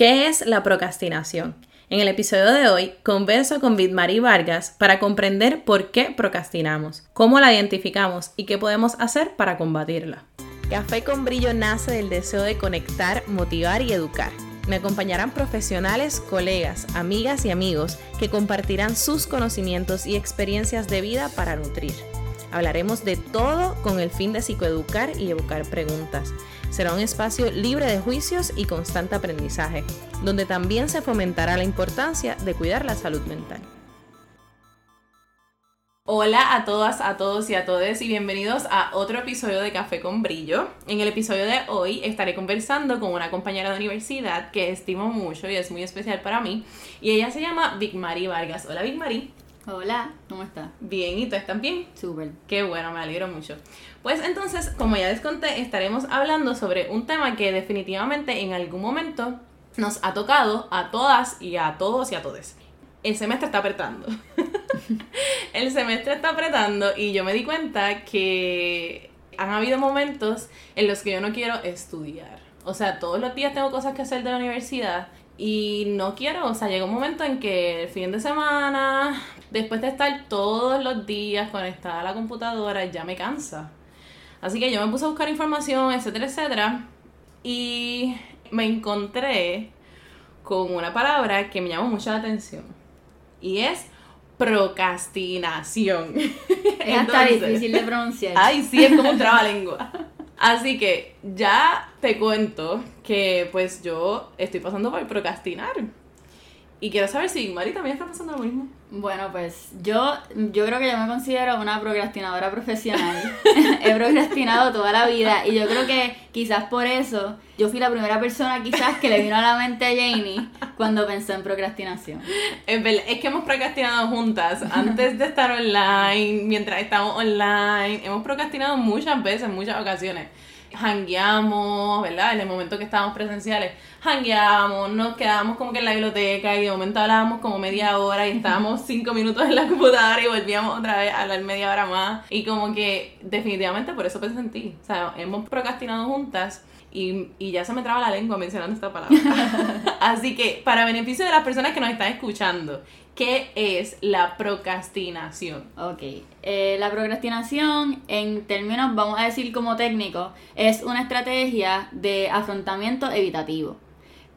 ¿Qué es la procrastinación? En el episodio de hoy converso con Vidmarie Vargas para comprender por qué procrastinamos, cómo la identificamos y qué podemos hacer para combatirla. Café con Brillo nace del deseo de conectar, motivar y educar. Me acompañarán profesionales, colegas, amigas y amigos que compartirán sus conocimientos y experiencias de vida para nutrir. Hablaremos de todo con el fin de psicoeducar y evocar preguntas Será un espacio libre de juicios y constante aprendizaje, donde también se fomentará la importancia de cuidar la salud mental. Hola a todas, a todos y a todos y bienvenidos a otro episodio de Café con Brillo. En el episodio de hoy estaré conversando con una compañera de universidad que estimo mucho y es muy especial para mí y ella se llama Big Marie Vargas. Hola Big Marie. Hola, ¿cómo estás? Bien, ¿y tú estás bien? Súper. Qué bueno, me alegro mucho. Pues entonces, como ya les conté, estaremos hablando sobre un tema que definitivamente en algún momento nos ha tocado a todas y a todos y a todes. El semestre está apretando. el semestre está apretando y yo me di cuenta que han habido momentos en los que yo no quiero estudiar. O sea, todos los días tengo cosas que hacer de la universidad y no quiero, o sea, llega un momento en que el fin de semana, después de estar todos los días conectada a la computadora, ya me cansa. Así que yo me puse a buscar información, etcétera, etcétera. Y me encontré con una palabra que me llamó mucho la atención. Y es procrastinación. Es hasta difícil de pronunciar. Ay, sí, es como un trabalengua. Así que ya te cuento que pues yo estoy pasando por procrastinar. Y quiero saber si Mari también está pasando lo mismo. Bueno, pues yo, yo creo que yo me considero una procrastinadora profesional. He procrastinado toda la vida y yo creo que quizás por eso yo fui la primera persona quizás que le vino a la mente a Janie cuando pensó en procrastinación. Es, que hemos procrastinado juntas antes de estar online, mientras estamos online. Hemos procrastinado muchas veces, muchas ocasiones hangueamos, ¿verdad? En el momento que estábamos presenciales, hangueamos, nos quedábamos como que en la biblioteca y de momento hablábamos como media hora y estábamos cinco minutos en la computadora y volvíamos otra vez a hablar media hora más. Y como que definitivamente por eso pensé en ti. O sea, hemos procrastinado juntas y, y, ya se me traba la lengua mencionando esta palabra. Así que, para beneficio de las personas que nos están escuchando, ¿qué es la procrastinación? Ok, eh, la procrastinación, en términos, vamos a decir como técnico, es una estrategia de afrontamiento evitativo.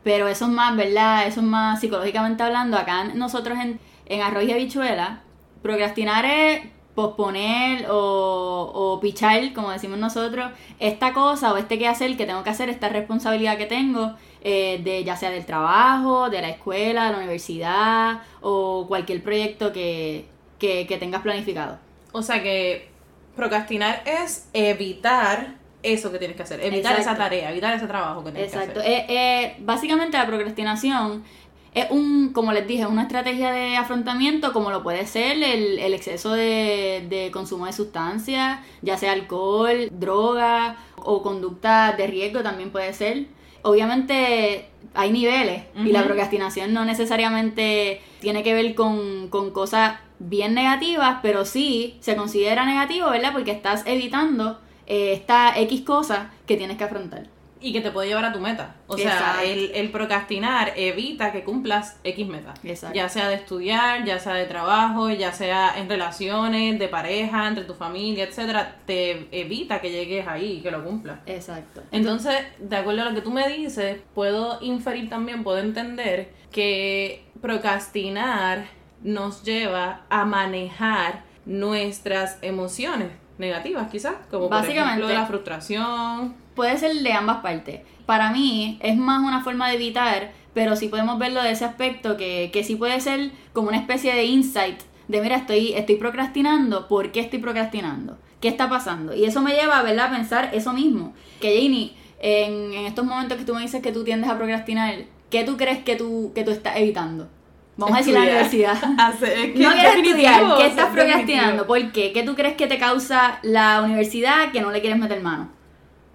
Pero eso es más, ¿verdad? Eso es más psicológicamente hablando. Acá nosotros en, en Arroz y Habichuela, procrastinar es posponer o, o pichar, como decimos nosotros, esta cosa o este quehacer que tengo que hacer, esta responsabilidad que tengo, eh, de ya sea del trabajo, de la escuela, de la universidad o cualquier proyecto que, que, que tengas planificado. O sea que procrastinar es evitar eso que tienes que hacer, evitar esa tarea, evitar ese trabajo que tienes que hacer. Exacto. Eh, eh, básicamente la procrastinación es un, como les dije, una estrategia de afrontamiento como lo puede ser el, el exceso de, de, consumo de sustancias, ya sea alcohol, droga o conducta de riesgo también puede ser. Obviamente hay niveles y la procrastinación no necesariamente tiene que ver con, con cosas bien negativas, pero sí se considera negativo, ¿verdad? Porque estás evitando eh, esta X cosa que tienes que afrontar y que te puede llevar a tu meta. O sea, el, el, procrastinar evita que cumplas X meta. Ya sea de estudiar, ya sea de trabajo, ya sea en relaciones, de pareja, entre tu familia, etcétera, te evita que llegues ahí y que lo cumplas. Exacto. Entonces, de acuerdo a lo que tú me dices, puedo inferir también, puedo entender que procrastinar nos lleva a manejar nuestras emociones negativas quizás, como por ejemplo la frustración. Puede ser de ambas partes. Para mí es más una forma de evitar, pero sí podemos verlo de ese aspecto que, que sí puede ser como una especie de insight de mira, estoy, estoy procrastinando, ¿por qué estoy procrastinando? ¿Qué está pasando? Y eso me lleva, ¿verdad?, a pensar eso mismo. Que Janie, en, en estos momentos que tú me dices que tú tiendes a procrastinar, ¿qué tú crees que tú, que tú estás evitando? Vamos a decir la universidad. no quieres estudiar, ¿qué estás procrastinando? ¿Por qué? ¿Qué tú crees que te causa la universidad que no le quieres meter mano?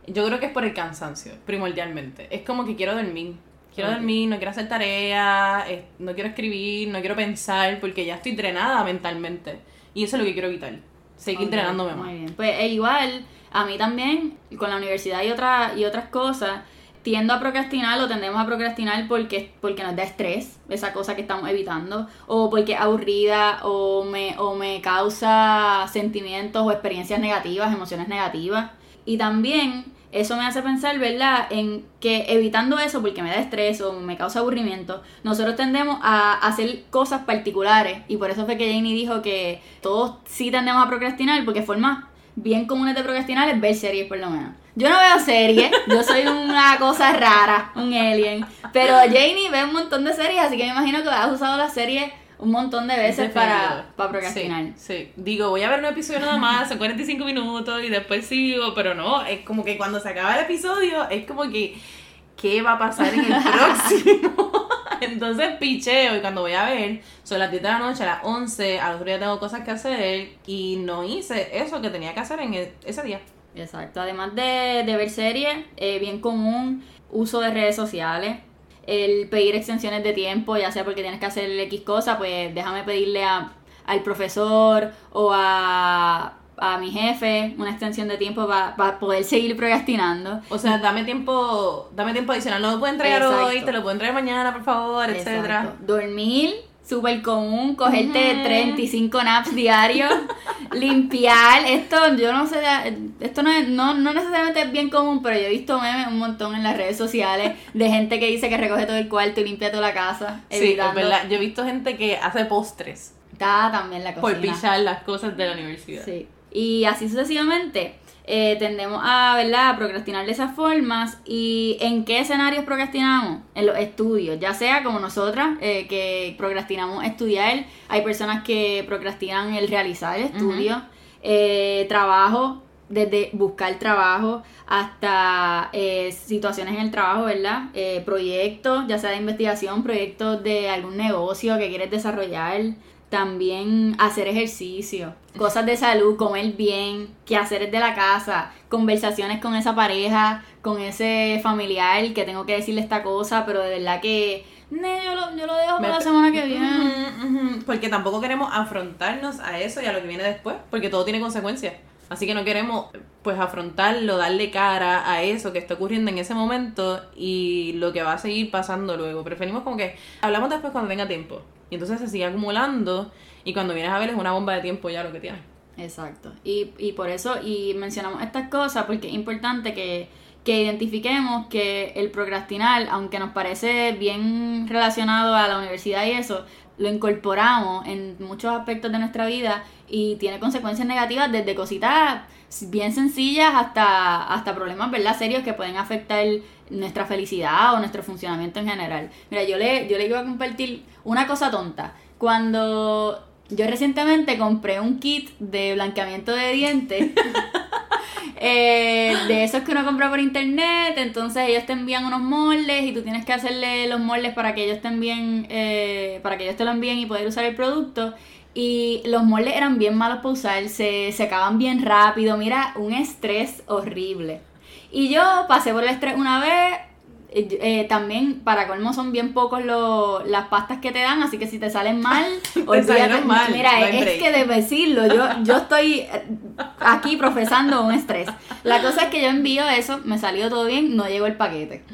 Yo creo que es por el cansancio, primordialmente. Es como que quiero dormir. Quiero dormir, no quiero hacer tareas, no quiero escribir, no quiero pensar, porque ya estoy drenada mentalmente. Y eso es lo que quiero evitar. Seguir entrenándome más. Muy bien. Pues e igual, a mí también, con la universidad y, otra, y otras cosas, tiendo a procrastinar o tendemos a procrastinar porque, porque nos da estrés, esa cosa que estamos evitando, o porque es aburrida, o me, o me causa sentimientos o experiencias negativas, emociones negativas. Y también eso me hace pensar, ¿verdad?, en que evitando eso, porque me da estrés o me causa aburrimiento, nosotros tendemos a hacer cosas particulares. Y por eso fue que Janie dijo que todos sí tendemos a procrastinar, porque formas bien comunes de procrastinar es ver series, por lo menos. Yo no veo series, yo soy una cosa rara, un alien. Pero Janie ve un montón de series, así que me imagino que has usado la serie un montón de veces para, para procrastinar. Sí, digo, voy a ver un episodio nada más, son 45 minutos y después sigo, pero no, es como que cuando se acaba el episodio, es como que, ¿qué va a pasar en el próximo? Entonces picheo y cuando voy a ver, son las 10 de la noche, a las 11, al otro día tengo cosas que hacer y no hice eso que tenía que hacer en e, ese día. Exacto, además de, ver series, eh, bien común, uso de redes sociales, el pedir extensiones de tiempo, ya sea porque tienes que hacer X cosa, pues déjame pedirle a, al profesor o a, a mi jefe una extensión de tiempo para poder seguir procrastinando. O sea, dame tiempo, dame tiempo adicional, no lo puedo entregar hoy, te lo puedo entregar mañana, por favor, etcétera. Dormir, súper común, cogerte 35 naps diarios, limpiar, esto yo no sé, esto no, es, no, no necesariamente es bien común, pero yo he visto memes un montón en las redes sociales de gente que dice que recoge todo el cuarto y limpia toda la casa. Sí, es verdad, yo he visto gente que hace postres. Está también la cocina. Por pillar las cosas de la universidad. Sí. Y así sucesivamente. Eh, tendemos a, ¿verdad? a procrastinar de esas formas. ¿Y en qué escenarios procrastinamos? En los estudios, ya sea como nosotras, eh, que procrastinamos estudiar, hay personas que procrastinan el realizar el estudio, eh, trabajo, desde buscar trabajo hasta situaciones en el trabajo, ¿verdad? proyectos, ya sea de investigación, proyectos de algún negocio que quieres desarrollar, también hacer ejercicio, cosas de salud, comer bien, quehaceres de la casa, conversaciones con esa pareja, con ese familiar que tengo que decirle esta cosa, pero de verdad que yo, lo, yo lo dejo para la semana que viene. Porque tampoco queremos afrontarnos a eso y a lo que viene después, porque todo tiene consecuencias. Así que no queremos pues afrontarlo, darle cara a eso que está ocurriendo en ese momento y lo que va a seguir pasando luego. Preferimos como que hablamos después cuando tenga tiempo. Y entonces se sigue acumulando y cuando vienes a ver es una bomba de tiempo ya lo que tienes. Exacto. Y, y por eso, y mencionamos estas cosas porque es importante que, que identifiquemos que el procrastinar, aunque nos parece bien relacionado a la universidad y eso, lo incorporamos en muchos aspectos de nuestra vida y tiene consecuencias negativas desde cositas bien sencillas hasta, hasta problemas ¿verdad? serios que pueden afectar nuestra felicidad o nuestro funcionamiento en general. Mira, yo le, yo le iba a compartir una cosa tonta. Cuando yo recientemente compré un kit de blanqueamiento de dientes. Eh, de esos que uno compra por internet, entonces ellos te envían unos moldes y tú tienes que hacerle los moldes para que ellos te envíen, eh, para que ellos te lo envíen y poder usar el producto. Y los moldes eran bien malos para usar, se secaban bien rápido, mira, un estrés horrible. Y yo pasé por el estrés una vez, eh, también para colmo son bien pocos las pastas que te dan, así que si te salen mal, olvídate. Mal, mira, es, que de decirlo, yo, yo estoy eh, aquí profesando un estrés. La cosa es que yo envío eso, me salió todo bien, no llegó el paquete.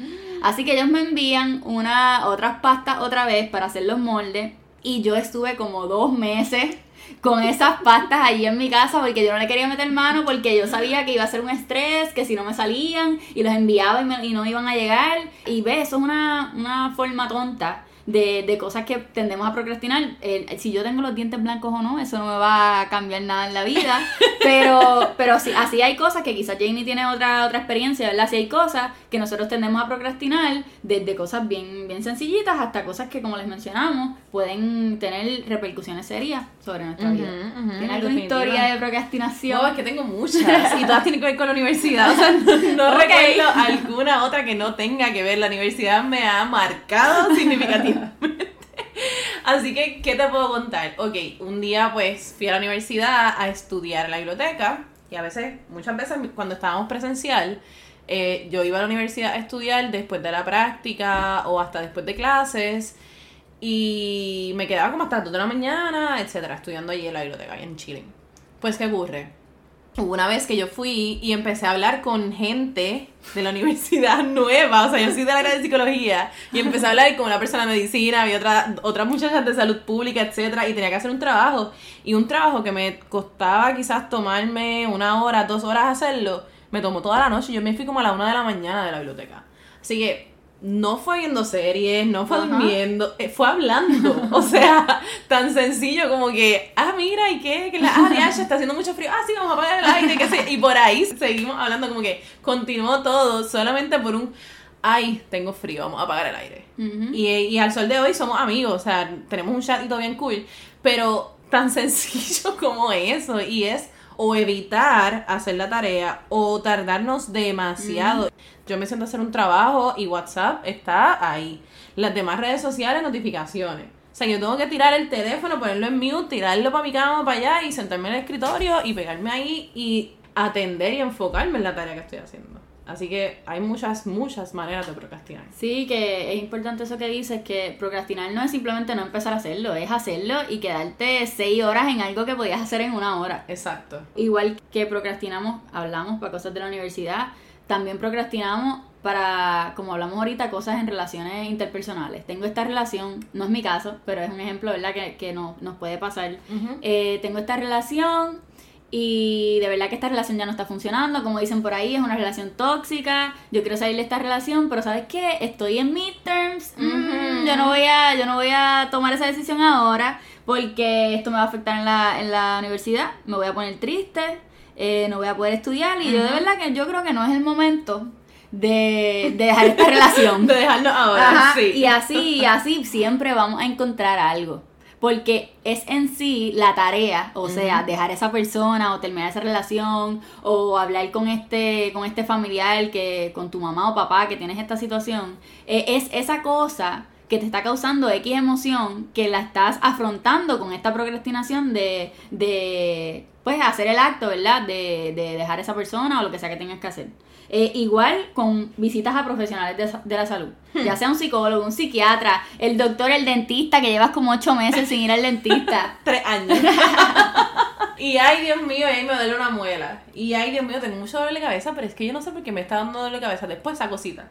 Así que ellos me envían una, otras pastas otra vez para hacer los moldes y yo estuve como dos meses con esas pastas allí en mi casa porque yo no le quería meter mano porque yo sabía que iba a ser un estrés, que si no me salían y los enviaba y, y no iban a llegar. Y ve, eso es una, una forma tonta de, de cosas que tendemos a procrastinar. si yo tengo los dientes blancos o no, eso no me va a cambiar nada en la vida. Pero, pero sí, así hay cosas que quizás Jamie tiene otra, otra experiencia, ¿verdad? Si hay cosas que nosotros tendemos a procrastinar, desde cosas bien, bien sencillitas hasta cosas que, como les mencionamos, pueden tener repercusiones serias sobre nuestra vida. ¿Tiene alguna historia de procrastinación? No, es que tengo muchas. y todas tienen que ver con la universidad. O sea, no, recuerdo alguna otra que no tenga que ver. La universidad me ha marcado significativamente Así que, ¿qué te puedo contar? Ok, un día pues fui a la universidad a estudiar en la biblioteca y a veces, muchas veces cuando estábamos presencial, eh, yo iba a la universidad a estudiar después de la práctica o hasta después de clases y me quedaba como hasta las 2 de la mañana, etcétera, estudiando allí en la biblioteca, en Chile. Pues, ¿qué ocurre? Hubo una vez que yo fui y empecé a hablar con gente de la universidad nueva, o sea, yo soy de la área de psicología, y empecé a hablar con una persona de medicina, había otra, otras muchachas de salud pública, etcétera, y tenía que hacer un trabajo, y un trabajo que me costaba quizás tomarme una hora, dos horas hacerlo, me tomó toda la noche, yo me fui como a la una de la mañana de la biblioteca. Así que no fue viendo series, no fue durmiendo, eh, fue hablando. O sea, tan sencillo como que, ah, mira, ¿y qué? Que la, ah, ya, está haciendo mucho frío. Ah, sí, vamos a apagar el aire. Y por ahí seguimos hablando como que continuó todo solamente por un, ay, tengo frío, vamos a apagar el aire. y, y al sol de hoy somos amigos, o sea, tenemos un chatito bien cool, pero tan sencillo como eso. Y es o evitar hacer la tarea o tardarnos demasiado. Yo me siento a hacer un trabajo y WhatsApp está ahí. Las demás redes sociales, notificaciones. O sea, yo tengo que tirar el teléfono, ponerlo en mute, tirarlo para mi cama, para allá y sentarme en el escritorio y pegarme ahí y atender y enfocarme en la tarea que estoy haciendo. Así que hay muchas, muchas maneras de procrastinar. Sí, que es importante eso que dices, que procrastinar no es simplemente no empezar a hacerlo, es hacerlo y quedarte seis horas en algo que podías hacer en una hora. Exacto. Igual que procrastinamos, hablamos para cosas de la universidad, también procrastinamos para, como hablamos ahorita, cosas en relaciones interpersonales. Tengo esta relación, no es mi caso, pero es un ejemplo, ¿verdad?, que, que no, nos puede pasar. Eh, tengo esta relación y de verdad que esta relación ya no está funcionando, como dicen por ahí, es una relación tóxica, yo quiero salir de esta relación, pero ¿sabes qué? Estoy en midterms, mm, yo, no voy a, yo no voy a tomar esa decisión ahora porque esto me va a afectar en la, en la universidad, me voy a poner triste, eh, no voy a poder estudiar y yo de verdad que yo creo que no es el momento de, de dejar esta relación. de dejarlo ahora, sí. Y así, y así siempre vamos a encontrar algo porque es en sí la tarea, o sea, dejar a esa persona o terminar esa relación o hablar con este con este familiar que con tu mamá o papá que tienes esta situación, eh, es esa cosa que te está causando X emoción que la estás afrontando con esta procrastinación de, de pues hacer el acto, ¿verdad? De, de dejar a esa persona o lo que sea que tengas que hacer. Eh, igual con visitas a profesionales de, la salud, ya hmm. sea un psicólogo, un psiquiatra, el doctor, el dentista, que llevas como ocho meses sin ir al dentista. Tres años. y ay, Dios mío, ahí me duele una muela. Y ay, Dios mío, tengo mucho dolor de cabeza, pero es que yo no sé por qué me está dando dolor de cabeza después esa cosita.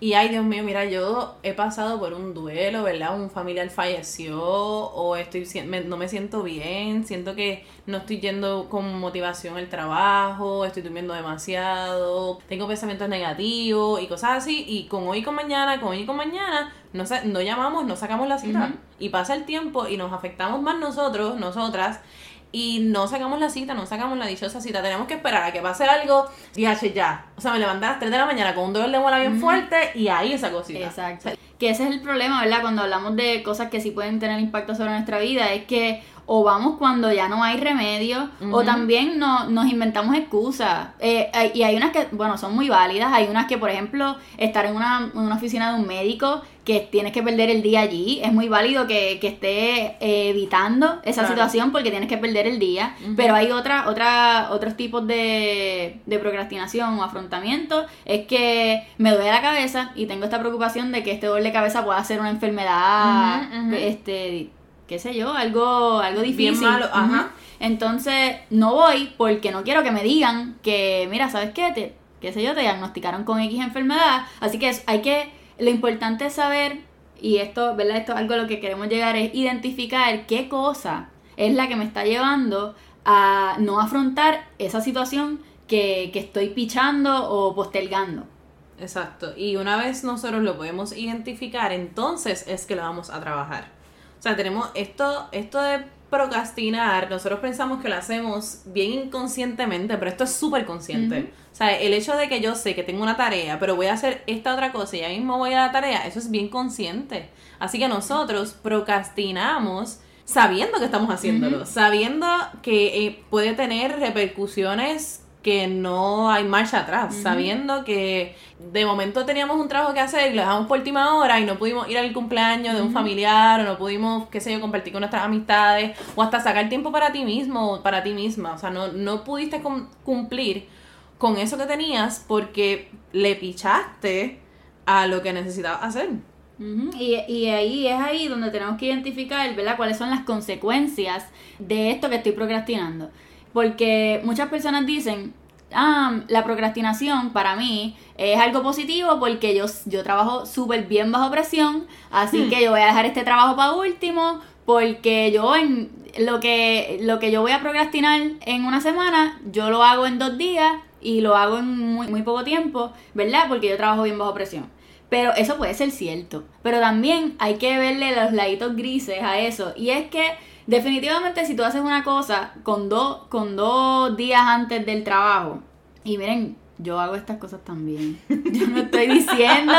Y ay, Dios mío, mira, yo he pasado por un duelo, ¿verdad? Un familiar falleció o estoy no me siento bien, siento que no estoy yendo con motivación al trabajo, estoy durmiendo demasiado, tengo pensamientos negativos y cosas así. Y con hoy y con mañana, con hoy y con mañana, no, no llamamos, no sacamos la cita. Y pasa el tiempo y nos afectamos más nosotros, nosotras y no sacamos la cita, no sacamos la dichosa cita. Tenemos que esperar a que pase algo y ya. O sea, me levanté a las 3 de la mañana con un dolor de bola bien fuerte y ahí esa cosita. Exacto. que ese es el problema, ¿verdad? Cuando hablamos de cosas que sí pueden tener impacto sobre nuestra vida, es que o vamos cuando ya no hay remedio, o también no, nos inventamos excusas. Eh, y hay unas que, bueno, son muy válidas, hay unas que, por ejemplo, estar en una, oficina de un médico que tienes que perder el día allí, es muy válido que, que esté eh, evitando esa situación porque tienes que perder el día, pero hay otra, otra, otros tipos de, de procrastinación o afrontamiento, es que me duele la cabeza y tengo esta preocupación de que este dolor de cabeza pueda ser una enfermedad, este qué sé yo, algo, algo difícil. malo, ajá. Entonces, no voy porque no quiero que me digan que, mira, ¿sabes qué? Te, qué sé yo, te diagnosticaron con X enfermedad. Así que hay que, lo importante es saber, y esto, ¿verdad? Esto es algo a lo que queremos llegar, es identificar qué cosa es la que me está llevando a no afrontar esa situación que, que estoy pichando o postergando. Exacto. Y una vez nosotros lo podemos identificar, entonces es que lo vamos a trabajar. O sea, tenemos esto, esto de procrastinar, nosotros pensamos que lo hacemos bien inconscientemente, pero esto es súper consciente. O sea, el hecho de que yo sé que tengo una tarea, pero voy a hacer esta otra cosa y ya mismo voy a la tarea, eso es bien consciente. Así que nosotros procrastinamos sabiendo que estamos haciéndolo, sabiendo que eh, puede tener repercusiones que no hay marcha atrás, sabiendo que de momento teníamos un trabajo que hacer y lo dejamos por última hora y no pudimos ir al cumpleaños de un familiar o no pudimos, qué sé yo, compartir con nuestras amistades o hasta sacar tiempo para ti mismo para ti misma. O sea, no, no pudiste cumplir con eso que tenías porque le pichaste a lo que necesitabas hacer. y, y, ahí es ahí donde tenemos que identificar, ¿verdad? Cuáles son las consecuencias de esto que estoy procrastinando Porque muchas personas dicen, ah, la procrastinación para mí es algo positivo porque yo, yo trabajo súper bien bajo presión, así Hmm. que yo voy a dejar este trabajo para último porque yo en lo que, lo que yo voy a procrastinar en una semana, yo lo hago en dos días y lo hago en muy, muy poco tiempo, ¿verdad? Porque yo trabajo bien bajo presión. Pero eso puede ser cierto. Pero también hay que verle los laditos grises a eso. Y es que definitivamente si tú haces una cosa con dos, con dos días antes del trabajo, y miren, yo hago estas cosas también. Yo no estoy diciendo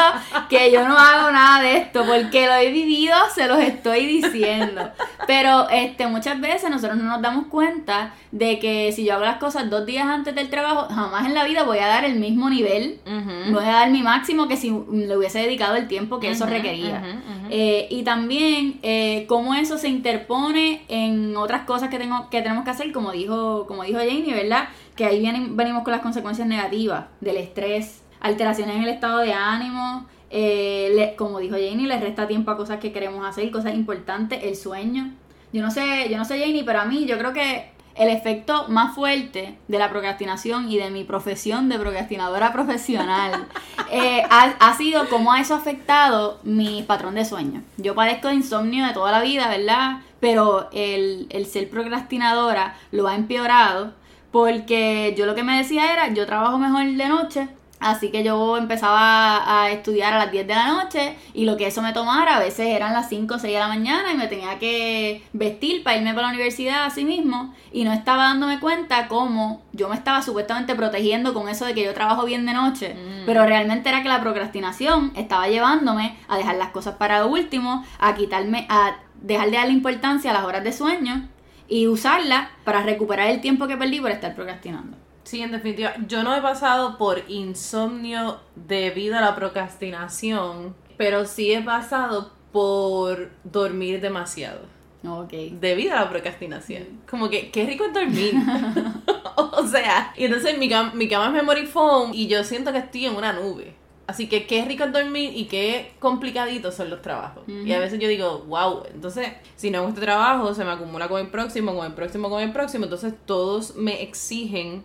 que yo no hago nada de esto, porque lo he vivido, se los estoy diciendo. Pero este, muchas veces nosotros no nos damos cuenta de que si yo hago las cosas dos días antes del trabajo, jamás en la vida voy a dar el mismo nivel Ujú. voy a dar mi máximo que si le hubiese dedicado el tiempo que eso requería. Eh, y también eh, cómo eso se interpone en otras cosas que, tengo, que tenemos que hacer, como dijo, como dijo Janie, ¿verdad? Que ahí vienen, venimos con las consecuencias negativas del estrés, alteraciones en el estado de ánimo. eh, le- como dijo Janie, le resta tiempo a cosas que queremos hacer, cosas importantes, el sueño. Yo no sé, yo no sé Janie, pero a mí yo creo que el efecto más fuerte de la procrastinación y de mi profesión de procrastinadora profesional eh, ha, ha sido cómo a eso ha afectado mi patrón de sueño. Yo padezco de insomnio de toda la vida, ¿verdad? Pero el, el ser procrastinadora lo ha empeorado porque yo lo que me decía era, yo trabajo mejor de noche, así que yo empezaba a estudiar a las 10 de la noche y lo que eso me tomara a veces eran las 5 o 6 de la mañana y me tenía que vestir para irme para la universidad así mismo y no estaba dándome cuenta cómo yo me estaba supuestamente protegiendo con eso de que yo trabajo bien de noche, Mm. pero realmente era que la procrastinación estaba llevándome a dejar las cosas para lo último, a quitarme, a dejar de darle importancia a las horas de sueño y usarla para recuperar el tiempo que perdí por estar procrastinando. Sí, en definitiva, yo no he pasado por insomnio debido a la procrastinación, pero sí he pasado por dormir demasiado Ok. debido a la procrastinación. Como que, qué rico es dormir. o sea, y entonces mi, cam- mi cama es memory foam y yo siento que estoy en una nube. Así que qué rico es dormir y qué complicaditos son los trabajos. Y a veces yo digo, wow, entonces si no hago este trabajo se me acumula con el próximo, con el próximo, con el próximo. Entonces todos me exigen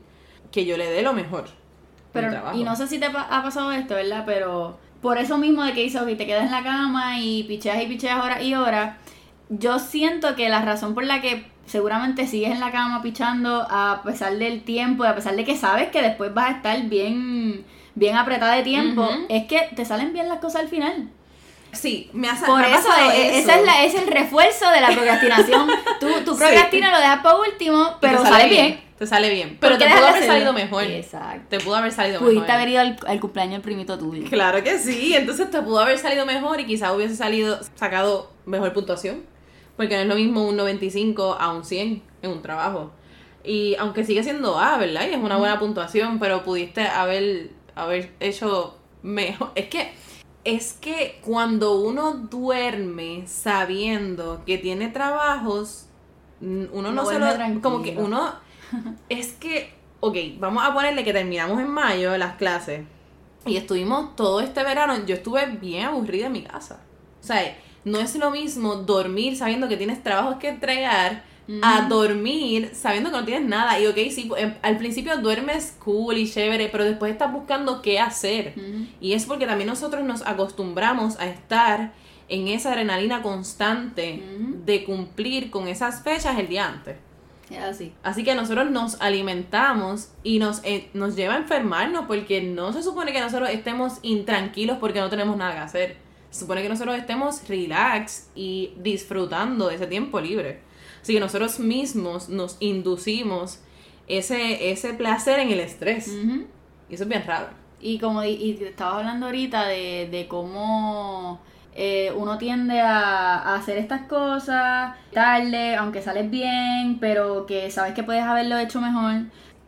que yo le dé lo mejor. Pero, trabajo. y no sé si te ha pasado esto, ¿verdad? Pero por eso mismo de que dices, ok, te quedas en la cama y picheas y picheas horas y horas, yo siento que la razón por la que seguramente sigues en la cama pichando a pesar del tiempo y a pesar de que sabes que después vas a estar bien, bien apretada de tiempo, es que te salen bien las cosas al final. Sí, me ha, Por me eso, pasado e- eso. esa es, la, es el refuerzo de la procrastinación. tú, tú Sí. procrastinas, lo dejas para último, pero sale bien. Te sale bien. Pero, te pudo haber salido mejor. Exacto. Te pudo haber salido Pudiste mejor. haber ido al, al cumpleaños del primito tuyo. Claro que sí, entonces te pudo haber salido mejor y quizás hubiese salido, sacado mejor puntuación. Porque no es lo mismo un 95 a un 100 en un trabajo. Y aunque sigue siendo A, ¿verdad? Y es una buena puntuación, pero pudiste haber, haber hecho mejor. Es que, es que cuando uno duerme sabiendo que tiene trabajos, uno no se lo... Como que uno... Es que, ok, vamos a ponerle que terminamos en mayo las clases. Y estuvimos todo este verano, yo estuve bien aburrida en mi casa. O sea, no es lo mismo dormir sabiendo que tienes trabajos que entregar a dormir sabiendo que no tienes nada. Y ok, sí, em- al principio duermes cool y chévere, pero después estás buscando qué hacer. Y es porque también nosotros nos acostumbramos a estar en esa adrenalina constante de cumplir con esas fechas el día antes. Es así. Así que nosotros nos alimentamos y nos, eh, nos lleva a enfermarnos porque no se supone que nosotros estemos intranquilos porque no tenemos nada que hacer. Se supone que nosotros estemos relax y disfrutando de ese tiempo libre. Así que nosotros mismos nos inducimos ese, ese placer en el estrés. Y eso es bien raro. Y como y estabas hablando ahorita de, de cómo eh, uno tiende a, a hacer estas cosas tarde, aunque sales bien, pero que sabes que puedes haberlo hecho mejor.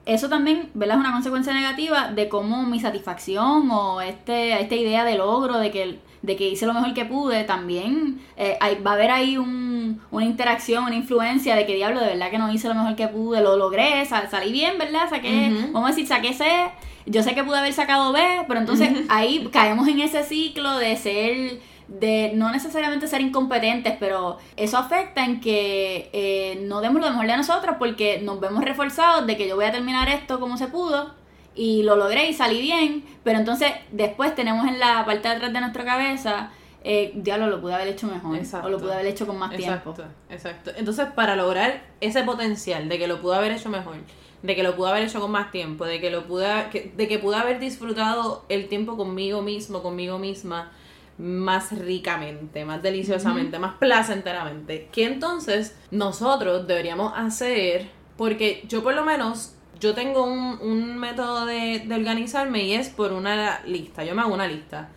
Eso también, ¿verdad? Es una consecuencia negativa de cómo mi satisfacción o este, esta idea de logro, de que, de que hice lo mejor que pude, también eh, hay- va a haber ahí un, una interacción, una influencia de que diablo, de verdad que no hice lo mejor que pude, lo logré, sal- salí bien, ¿verdad? Saqué, vamos a decir, saqué C, yo sé que pude haber sacado B, pero entonces ahí caemos en ese ciclo de ser de no necesariamente ser incompetentes, pero eso afecta en que eh, no demos lo mejor de nosotros porque nos vemos reforzados de que yo voy a terminar esto como se pudo y lo logré y salí bien, pero entonces después tenemos en la parte de atrás de nuestra cabeza, eh, diablo, lo pude haber hecho mejor o lo pude haber hecho con más exacto, tiempo. Exacto. Entonces, para lograr ese potencial de que lo pude haber hecho mejor, de que lo pude haber hecho con más tiempo, de que lo pude, de que pude haber disfrutado el tiempo conmigo mismo, conmigo misma, más ricamente, más deliciosamente, más placenteramente, que entonces nosotros deberíamos hacer, porque yo por lo menos, yo tengo un, un método de, de organizarme y es por una lista, yo me hago una lista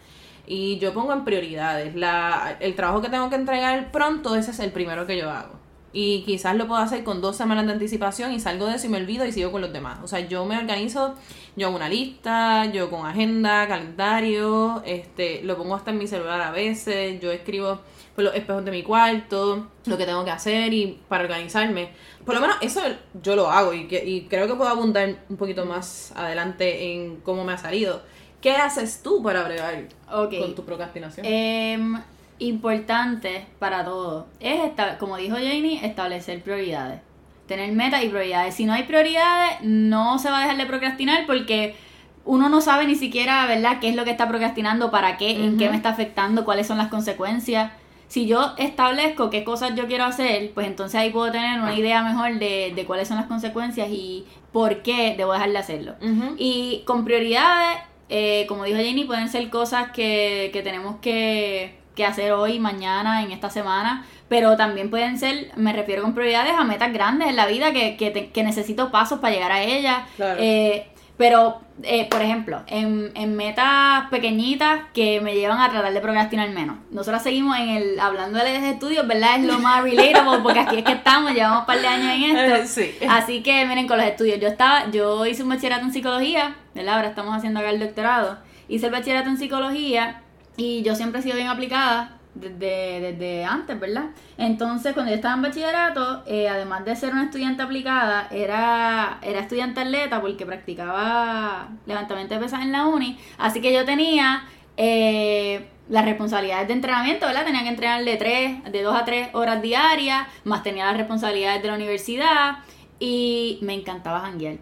y yo pongo en prioridades. La, el trabajo que tengo que entregar pronto, ese es el primero que yo hago. Y quizás lo puedo hacer con dos semanas de anticipación y salgo de eso y me olvido y sigo con los demás. O sea, yo me organizo, yo hago una lista, yo con agenda, calendario, este, lo pongo hasta en mi celular a veces, yo escribo por los espejos de mi cuarto, lo que tengo que hacer y para organizarme. Por lo menos eso yo lo hago y, que, y creo que puedo abundar un poquito más adelante en cómo me ha salido. ¿Qué haces tú para bregar con tu procrastinación? Em, importante para todo es, como dijo Janie, establecer prioridades. Tener metas y prioridades. Si no hay prioridades, no se va a dejar de procrastinar porque uno no sabe ni siquiera, ¿verdad?, qué es lo que está procrastinando, para qué, en qué me está afectando, cuáles son las consecuencias. Si yo establezco qué cosas yo quiero hacer, pues entonces ahí puedo tener una idea mejor de, de cuáles son las consecuencias y por qué debo dejar de hacerlo. Y con prioridades, eh, como dijo Janie, pueden ser cosas que, que tenemos que que hacer hoy, mañana, en esta semana, pero también pueden ser, me refiero con prioridades a metas grandes en la vida que, que, que necesito pasos para llegar a ellas. Eh, pero, eh, por ejemplo, en, en, metas pequeñitas que me llevan a tratar de procrastinar menos. Nosotros seguimos en el hablando de estudios, ¿verdad? Es lo más relatable porque aquí es que estamos, llevamos un par de años en esto. Sí. Así que miren, con los estudios, yo estaba, yo hice un bachillerato en psicología, ¿verdad? Ahora estamos haciendo acá el doctorado. Hice el bachillerato en psicología y yo siempre he sido bien aplicada desde, desde antes, ¿verdad? Entonces, cuando yo estaba en bachillerato, eh, además de ser una estudiante aplicada, era, era estudiante atleta porque practicaba levantamiento de pesas en la uni. Así que yo tenía eh, las responsabilidades de entrenamiento, ¿verdad? Tenía que entrenar de, tres, de 2 a 3 horas diarias, más tenía las responsabilidades de la universidad y me encantaba janguear.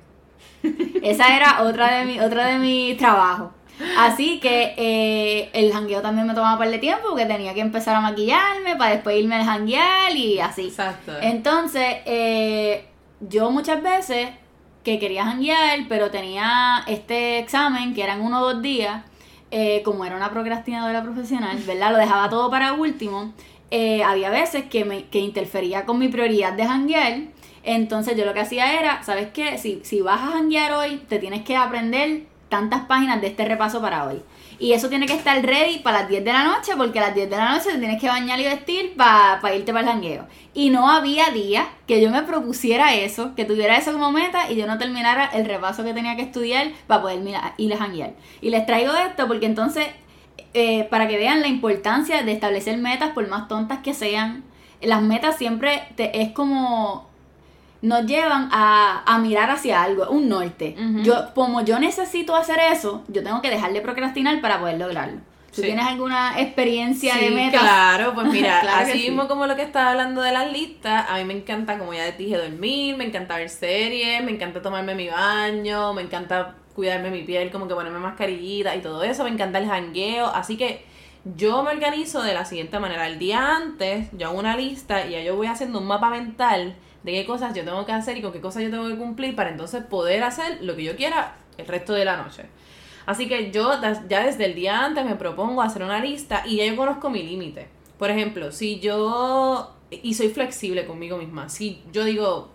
Esa era otra de mi, otra de mis trabajos. Así que eh, el jangueo también me tomaba un par de tiempo porque tenía que empezar a maquillarme para después irme al janguear y así. Exacto. Entonces, eh, yo muchas veces que quería janguear, pero tenía este examen que eran uno o dos días, eh, como era una procrastinadora profesional, ¿verdad? Lo dejaba todo para último. había veces que, me, que interfería con mi prioridad de janguear. Entonces yo lo que hacía era, ¿sabes qué? Si, si vas a janguear hoy, te tienes que aprender tantas páginas de este repaso para hoy. Y eso tiene que estar ready para las 10 de la noche, porque a las 10 de la noche te tienes que bañar y vestir para irte para el jangueo. Y no había día que yo me propusiera eso, que tuviera eso como meta y yo no terminara el repaso que tenía que estudiar para poder ir a janguear. Y les traigo esto porque entonces, eh, para que vean la importancia de establecer metas, por más tontas que sean, las metas siempre es como nos llevan a, mirar hacia algo, un norte. Yo, como yo necesito hacer eso, yo tengo que dejar de procrastinar para poder lograrlo. ¿Tú tienes alguna experiencia de metas? Claro, pues mira, así mismo como lo que estaba hablando de las listas, a mí me encanta, como ya dije, dormir, me encanta ver series, me encanta tomarme mi baño, me encanta cuidarme mi piel, como que ponerme mascarillita y todo eso, me encanta el jangueo, así que yo me organizo de la siguiente manera, el día antes yo hago una lista y ya yo voy haciendo un mapa mental de qué cosas yo tengo que hacer y con qué cosas yo tengo que cumplir para entonces poder hacer lo que yo quiera el resto de la noche. Así que yo ya desde el día antes me propongo hacer una lista y ya yo conozco mi límite. Por ejemplo, si yo, y soy flexible conmigo misma, si yo digo,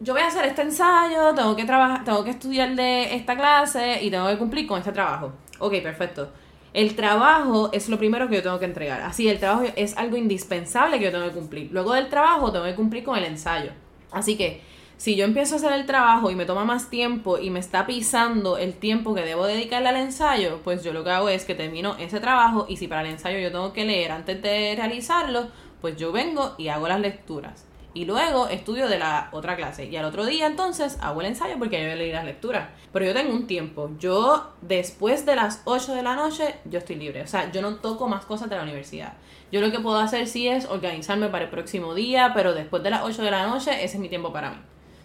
yo voy a hacer este ensayo, tengo que trabajar, tengo que estudiar de esta clase y tengo que cumplir con este trabajo. Ok, perfecto. El trabajo es lo primero que yo tengo que entregar. Así, el trabajo es algo indispensable que yo tengo que cumplir. Luego del trabajo tengo que cumplir con el ensayo. Así que si yo empiezo a hacer el trabajo y me toma más tiempo y me está pisando el tiempo que debo dedicarle al ensayo, pues yo lo que hago es que termino ese trabajo y si para el ensayo yo tengo que leer antes de realizarlo, pues yo vengo y hago las lecturas. Y luego estudio de la otra clase. Y al otro día entonces hago el ensayo porque yo leí las lecturas. Pero yo tengo un tiempo. Yo después de las 8 de la noche yo estoy libre. O sea, yo no toco más cosas de la universidad. Yo lo que puedo hacer sí es organizarme para el próximo día, pero después de las 8 de la noche ese es mi tiempo para mí.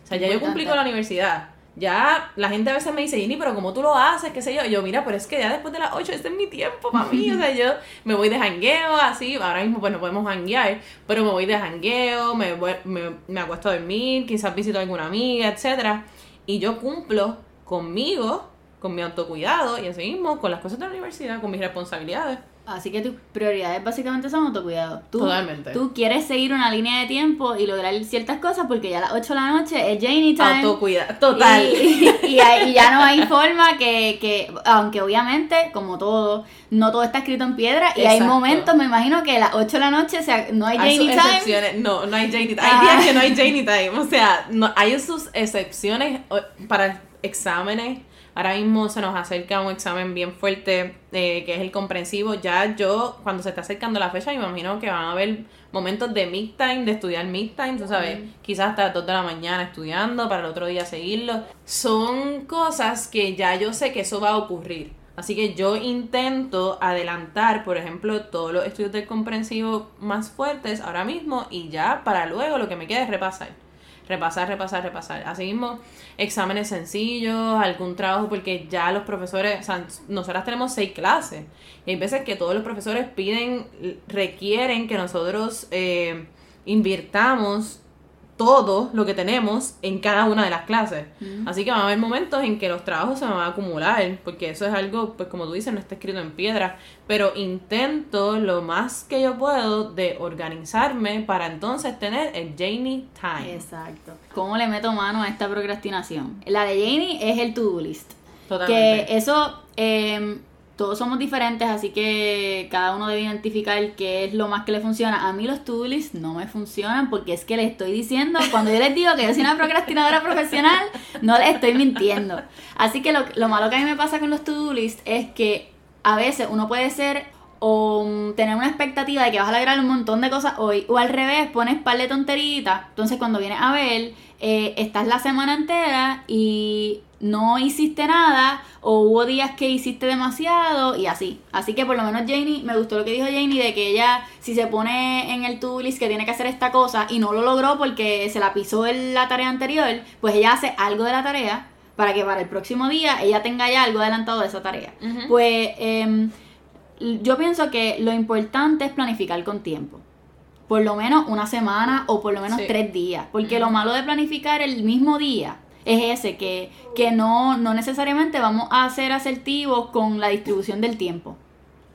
O sea, ya yo cumplí con la universidad. Ya la gente a veces me dice, Jenny, pero ¿cómo tú lo haces? ¿Qué sé yo? Yo, mira, pero es que ya después de las 8, este es mi tiempo para mí. O sea, yo me voy de jangueo, así. Ahora mismo, pues no podemos janguear, pero me voy de jangueo, me, voy, me, me acuesto a dormir, quizás visito a alguna amiga, etcétera Y yo cumplo conmigo, con mi autocuidado y así mismo con las cosas de la universidad, con mis responsabilidades. Así que tus prioridades básicamente son autocuidado. Tú, Totalmente. Tú quieres seguir una línea de tiempo y lograr ciertas cosas porque ya a las 8 de la noche es Janie time. Autocuidado, total. Y, y, y, ya no hay forma que, que, aunque obviamente, como todo, no todo está escrito en piedra y hay momentos, me imagino que a las 8 de la noche o sea, no hay Janie time. Excepciones. No, no hay Janie time. Hay días que no hay Janie time. O sea, no, hay sus excepciones para exámenes Ahora mismo se nos acerca un examen bien fuerte eh, que es el comprensivo. Ya yo, cuando se está acercando la fecha, me imagino que van a haber momentos de mid-time, de estudiar mid-time, tú sabes, quizás hasta las 2 de la mañana estudiando para el otro día seguirlo. Son cosas que ya yo sé que eso va a ocurrir. Así que yo intento adelantar, por ejemplo, todos los estudios del comprensivo más fuertes ahora mismo y ya para luego lo que me queda es repasar repasar, repasar, repasar. Asimismo, exámenes sencillos, algún trabajo, porque ya los profesores, o sea, nosotras tenemos seis clases. Y hay veces que todos los profesores piden, requieren que nosotros eh, invirtamos todo lo que tenemos en cada una de las clases. Así que van a haber momentos en que los trabajos se van a acumular, porque eso es algo, pues como tú dices, no está escrito en piedra, pero intento lo más que yo puedo de organizarme para entonces tener el Janie Time. Exacto. ¿Cómo le meto mano a esta procrastinación? La de Janie es el to-do list. Totalmente. Que eso... Eh, todos somos diferentes, así que cada uno debe identificar qué es lo más que le funciona. A mí los to no me funcionan porque es que les estoy diciendo, cuando yo les digo que yo soy una procrastinadora profesional, no les estoy mintiendo. Así que lo, lo malo que a mí me pasa con los to-do list es que a veces uno puede ser o tener una expectativa de que vas a lograr un montón de cosas hoy, o al revés, pones par de tonteritas, entonces cuando vienes a ver, eh, estás la semana entera y no hiciste nada o hubo días que hiciste demasiado y así. Así que por lo menos Janie, me gustó lo que dijo Janie de que ella si se pone en el to list que tiene que hacer esta cosa y no lo logró porque se la pisó en la tarea anterior, pues ella hace algo de la tarea para que para el próximo día ella tenga ya algo adelantado de esa tarea. Pues em, yo pienso que lo importante es planificar con tiempo por lo menos una semana o por lo menos tres días. Porque lo malo de planificar el mismo día es ese, que, que no, no necesariamente vamos a ser asertivos con la distribución del tiempo.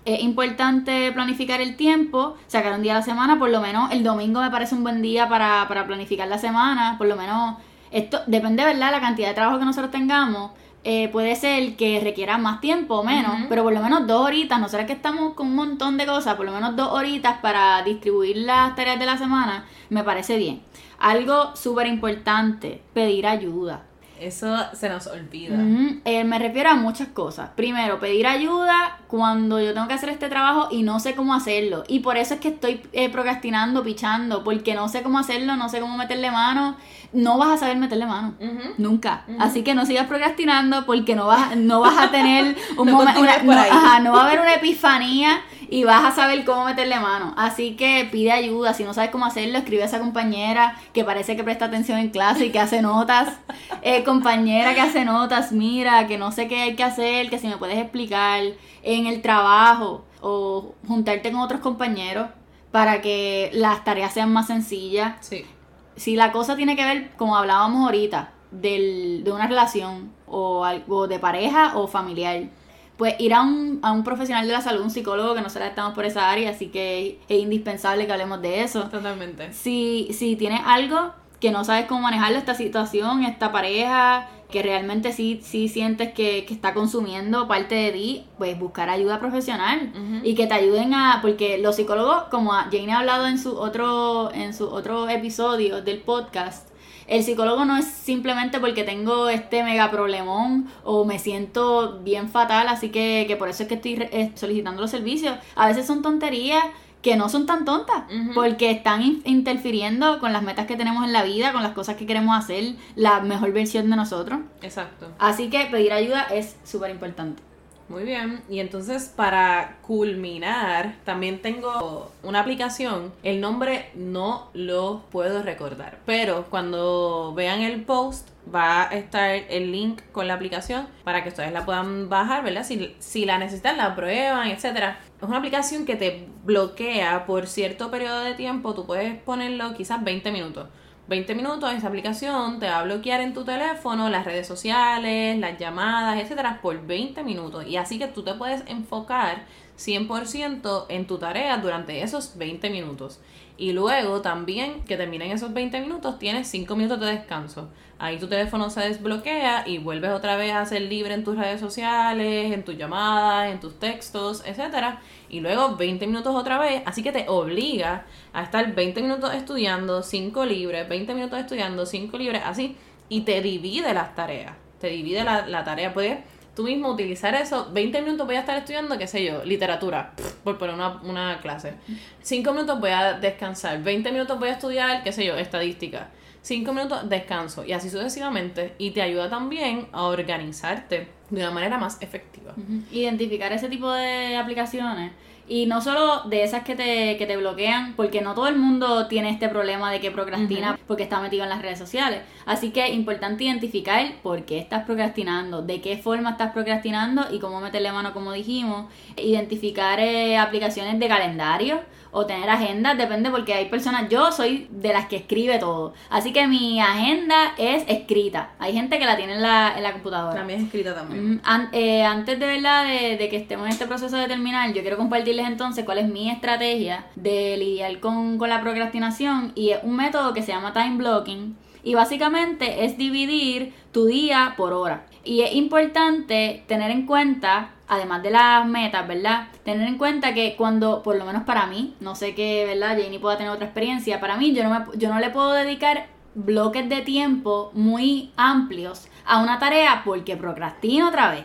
Es importante planificar el tiempo, sacar un día a la semana, por lo menos el domingo me parece un buen día para, para planificar la semana, por lo menos esto depende, ¿verdad?, la cantidad de trabajo que nosotros tengamos. Eh, puede ser que requiera más tiempo o menos, pero por lo menos dos horitas, no será que estamos con un montón de cosas, por lo menos dos horitas para distribuir las tareas de la semana, me parece bien. Algo súper importante, pedir ayuda. Eso se nos olvida. Eh, me refiero a muchas cosas. Primero, pedir ayuda cuando yo tengo que hacer este trabajo y no sé cómo hacerlo. Y por eso es que estoy eh, procrastinando, pichando, porque no sé cómo hacerlo, no sé cómo meterle mano. No vas a saber meterle mano. Nunca. Así que no sigas procrastinando porque no vas, no vas a tener un momento. No, no va a haber una epifanía y vas a saber cómo meterle mano. Así que pide ayuda. Si no sabes cómo hacerlo, escribe a esa compañera que parece que presta atención en clase y que hace notas. Eh, compañera que hace notas, mira, que no sé qué hay que hacer, que si me puedes explicar en el trabajo o juntarte con otros compañeros para que las tareas sean más sencillas. Sí. Si la cosa tiene que ver, como hablábamos ahorita, del, de una relación o, algo de pareja o familiar pues ir a un, a un profesional de la salud, un psicólogo, que nosotros estamos por esa área, así que es indispensable que hablemos de eso. Totalmente. Si, si tienes algo que no sabes cómo manejarlo, esta situación, esta pareja, que realmente sí, sí sientes que, está consumiendo parte de ti, pues buscar ayuda profesional y que te ayuden a, porque los psicólogos, como Jane ha hablado en su otro, en su otro episodio del podcast, el psicólogo no es simplemente porque tengo este mega problemón o me siento bien fatal, así que, por eso es que estoy eh, solicitando los servicios. A veces son tonterías que no son tan tontas, porque están in- interfiriendo con las metas que tenemos en la vida, con las cosas que queremos hacer, la mejor versión de nosotros. Exacto. Así que pedir ayuda es súper importante. Muy bien, y entonces para culminar, también tengo una aplicación. El nombre no lo puedo recordar, pero cuando vean el post va a estar el link con la aplicación para que ustedes la puedan bajar, ¿verdad? Si, si la necesitan, la prueban, etcétera. Es una aplicación que te bloquea por cierto periodo de tiempo, tú puedes ponerlo quizás 20 minutos. 20 minutos, esa aplicación te va a bloquear en tu teléfono las redes sociales, las llamadas, etcétera, por 20 minutos. Y así que tú te puedes enfocar 100% en tu tarea durante esos 20 minutos. Y luego también que terminen esos 20 minutos, tienes 5 minutos de descanso. Ahí tu teléfono se desbloquea y vuelves otra vez a ser libre en tus redes sociales, en tus llamadas, en tus textos, etcétera. Y luego 20 minutos otra vez, así que te obliga a estar 20 minutos estudiando, 5 libres, 20 minutos estudiando, 5 libres, así. Y te divide las tareas. Te divide la, la tarea. Puedes tú mismo utilizar eso. 20 minutos voy a estar estudiando, qué sé yo, literatura, por poner una, una clase. 5 minutos voy a descansar. 20 minutos voy a estudiar, qué sé yo, estadística. 5 minutos descanso. Y así sucesivamente. Y te ayuda también a organizarte de una manera más efectiva. Identificar ese tipo de aplicaciones. Y no solo de esas que te, que te bloquean, porque no todo el mundo tiene este problema de que procrastina porque está metido en las redes sociales. Así que es importante identificar por qué estás procrastinando, de qué forma estás procrastinando y cómo meterle mano, como dijimos. Identificar eh, aplicaciones de calendario o tener agendas, depende porque hay personas, yo soy de las que escribe todo. Así que mi agenda es escrita. Hay gente que la tiene en la, en la computadora. También es escrita también. Mm, an- eh, antes de verdad de, de que estemos en este proceso de terminar, yo quiero compartirles entonces cuál es mi estrategia de lidiar con, con la procrastinación y es un método que se llama time blocking y básicamente es dividir tu día por hora. Y es importante tener en cuenta, además de las metas, ¿verdad? Tener en cuenta que cuando, por lo menos para mí, no sé que, ¿verdad? Janie pueda tener otra experiencia, para mí yo no, me, yo no le puedo dedicar bloques de tiempo muy amplios a una tarea porque procrastino otra vez.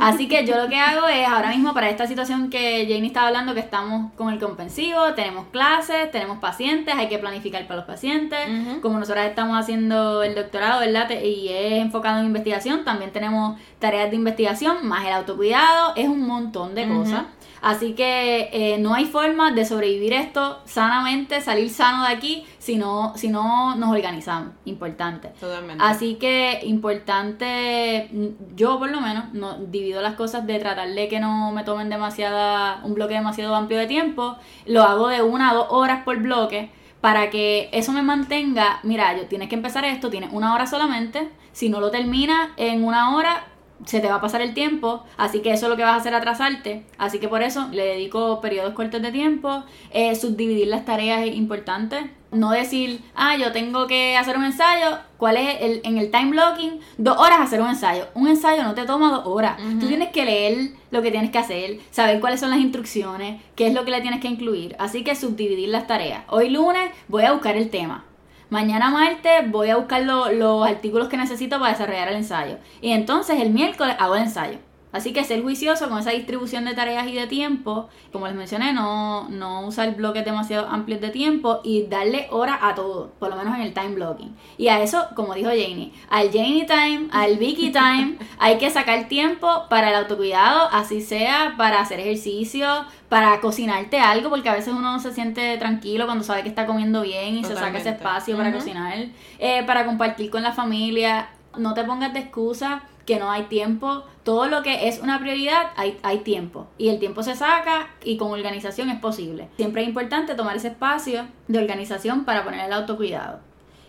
Así que yo lo que hago es ahora mismo para esta situación que Janie estaba hablando, que estamos con el compensivo, tenemos clases, tenemos pacientes, hay que planificar para los pacientes. Como nosotras estamos haciendo el doctorado, ¿verdad? Y es enfocado en investigación, también tenemos tareas de investigación, más el autocuidado, es un montón de cosas. Así que eh, no hay forma de sobrevivir esto sanamente, salir sano de aquí, si no, si no nos organizamos. Importante. Totalmente. Así que importante, mm, yo por lo menos no divido las cosas de tratar de que no me tomen demasiada, un bloque demasiado amplio de tiempo, lo hago de una a dos horas por bloque para que eso me mantenga, mira, yo tienes que empezar esto, tienes una hora solamente, si no lo terminas en una hora se te va a pasar el tiempo, así que eso es lo que vas a hacer atrasarte, así que por eso le dedico periodos cortos de tiempo, eh, subdividir las tareas es importante, no decir, ah, yo tengo que hacer un ensayo, ¿cuál es el, en el time blocking? Dos horas hacer un ensayo, un ensayo no te toma dos horas, tú tienes que leer lo que tienes que hacer, saber cuáles son las instrucciones, qué es lo que le tienes que incluir, así que subdividir las tareas, hoy lunes voy a buscar el tema, Mañana martes voy a buscar lo- los artículos que necesito para desarrollar el ensayo. Y entonces el miércoles hago el ensayo. Así que ser juicioso con esa distribución de tareas y de tiempo. Como les mencioné, no, no usar bloques demasiado amplios de tiempo y darle hora a todo, por lo menos en el time blocking. Y a eso, como dijo Janie, al Janie time, al Vicky time, hay que sacar tiempo para el autocuidado, así sea para hacer ejercicio, para cocinarte algo, porque a veces uno no se siente tranquilo cuando sabe que está comiendo bien y se saca ese espacio para cocinar, eh, para compartir con la familia. No te pongas de excusa que no hay tiempo. Todo lo que es una prioridad, hay, hay tiempo. Y el tiempo se saca y con organización es posible. Siempre es importante tomar ese espacio de organización para poner el autocuidado.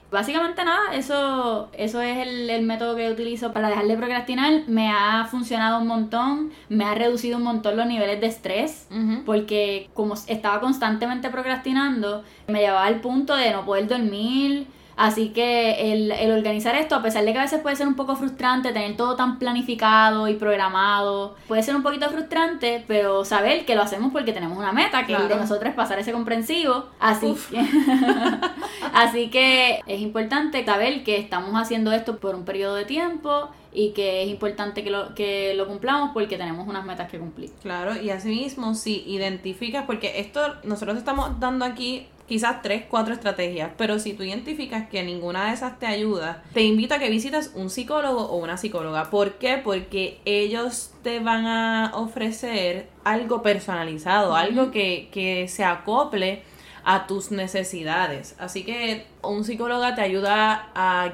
Básicamente nada, eso, eso es el, el método que utilizo para dejar de procrastinar. Me ha funcionado un montón, me ha reducido un montón los niveles de estrés porque como estaba constantemente procrastinando, me llevaba al punto de no poder dormir, Así que el, el, organizar esto, a pesar de que a veces puede ser un poco frustrante, tener todo tan planificado y programado, puede ser un poquito frustrante, pero saber que lo hacemos porque tenemos una meta, que el de nosotros es pasar ese comprensivo. Así que, así que es importante saber que estamos haciendo esto por un periodo de tiempo y que es importante que lo, que lo cumplamos porque tenemos unas metas que cumplir. Claro, y asimismo, si identificas, porque esto nosotros estamos dando aquí quizás tres, cuatro estrategias, pero si tú identificas que ninguna de esas te ayuda, te invito a que visites un psicólogo o una psicóloga. ¿Por qué? Porque ellos te van a ofrecer algo personalizado, algo que, que se acople a tus necesidades. Así que un psicólogo te ayuda a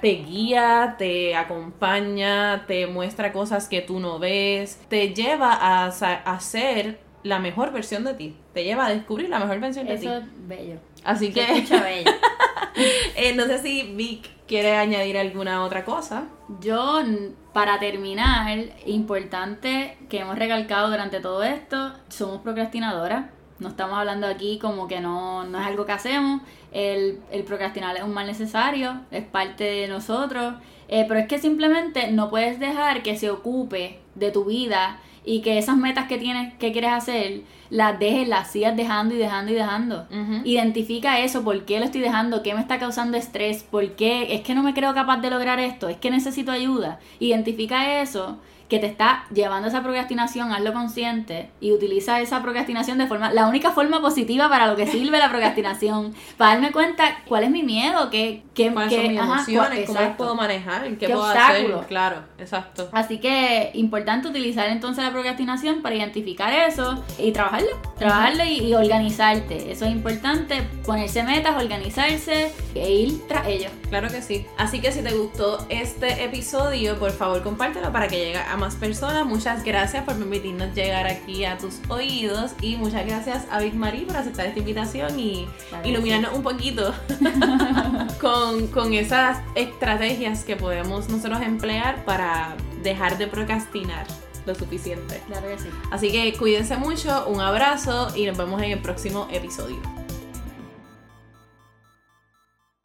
te, guía, te acompaña, te muestra cosas que tú no ves, te lleva a, a ser la mejor versión de ti. Te lleva a descubrir la mejor versión de ti. Eso es bello. Así que. bello. eh, no sé si Vic quiere añadir alguna otra cosa. Yo, para terminar, importante que hemos recalcado durante todo esto, somos procrastinadoras no estamos hablando aquí como que no, no es algo que hacemos. El, el, procrastinar es un mal necesario, es parte de nosotros. Eh, pero es que simplemente no puedes dejar que se ocupe de tu vida y que esas metas que tienes, que quieres hacer, las dejes, las sigas dejando y dejando y dejando. Identifica eso, por qué lo estoy dejando, qué me está causando estrés, por qué es que no me creo capaz de lograr esto, es que necesito ayuda. Identifica eso que te está llevando esa procrastinación, hazlo consciente y utiliza esa procrastinación de forma, la única forma positiva para lo que sirve la procrastinación, para darme cuenta cuál es mi miedo, qué, qué, ¿Cuáles son mis emociones, cómo las puedo manejar, qué, ¿Qué puedo hacer, claro, exacto. Así que importante utilizar entonces la procrastinación para identificar eso y trabajarlo, trabajarlo y, organizarte, eso es importante, ponerse metas, organizarse e ir tras ello. Claro que sí. Así que si te gustó este episodio, por favor compártelo para que llegue a más personas. Muchas gracias por permitirnos llegar aquí a tus oídos y muchas gracias a Big Marie por aceptar esta invitación y iluminarnos un poquito con, con esas estrategias que podemos nosotros emplear para dejar de procrastinar lo suficiente. Claro que sí. Así que cuídense mucho, un abrazo y nos vemos en el próximo episodio.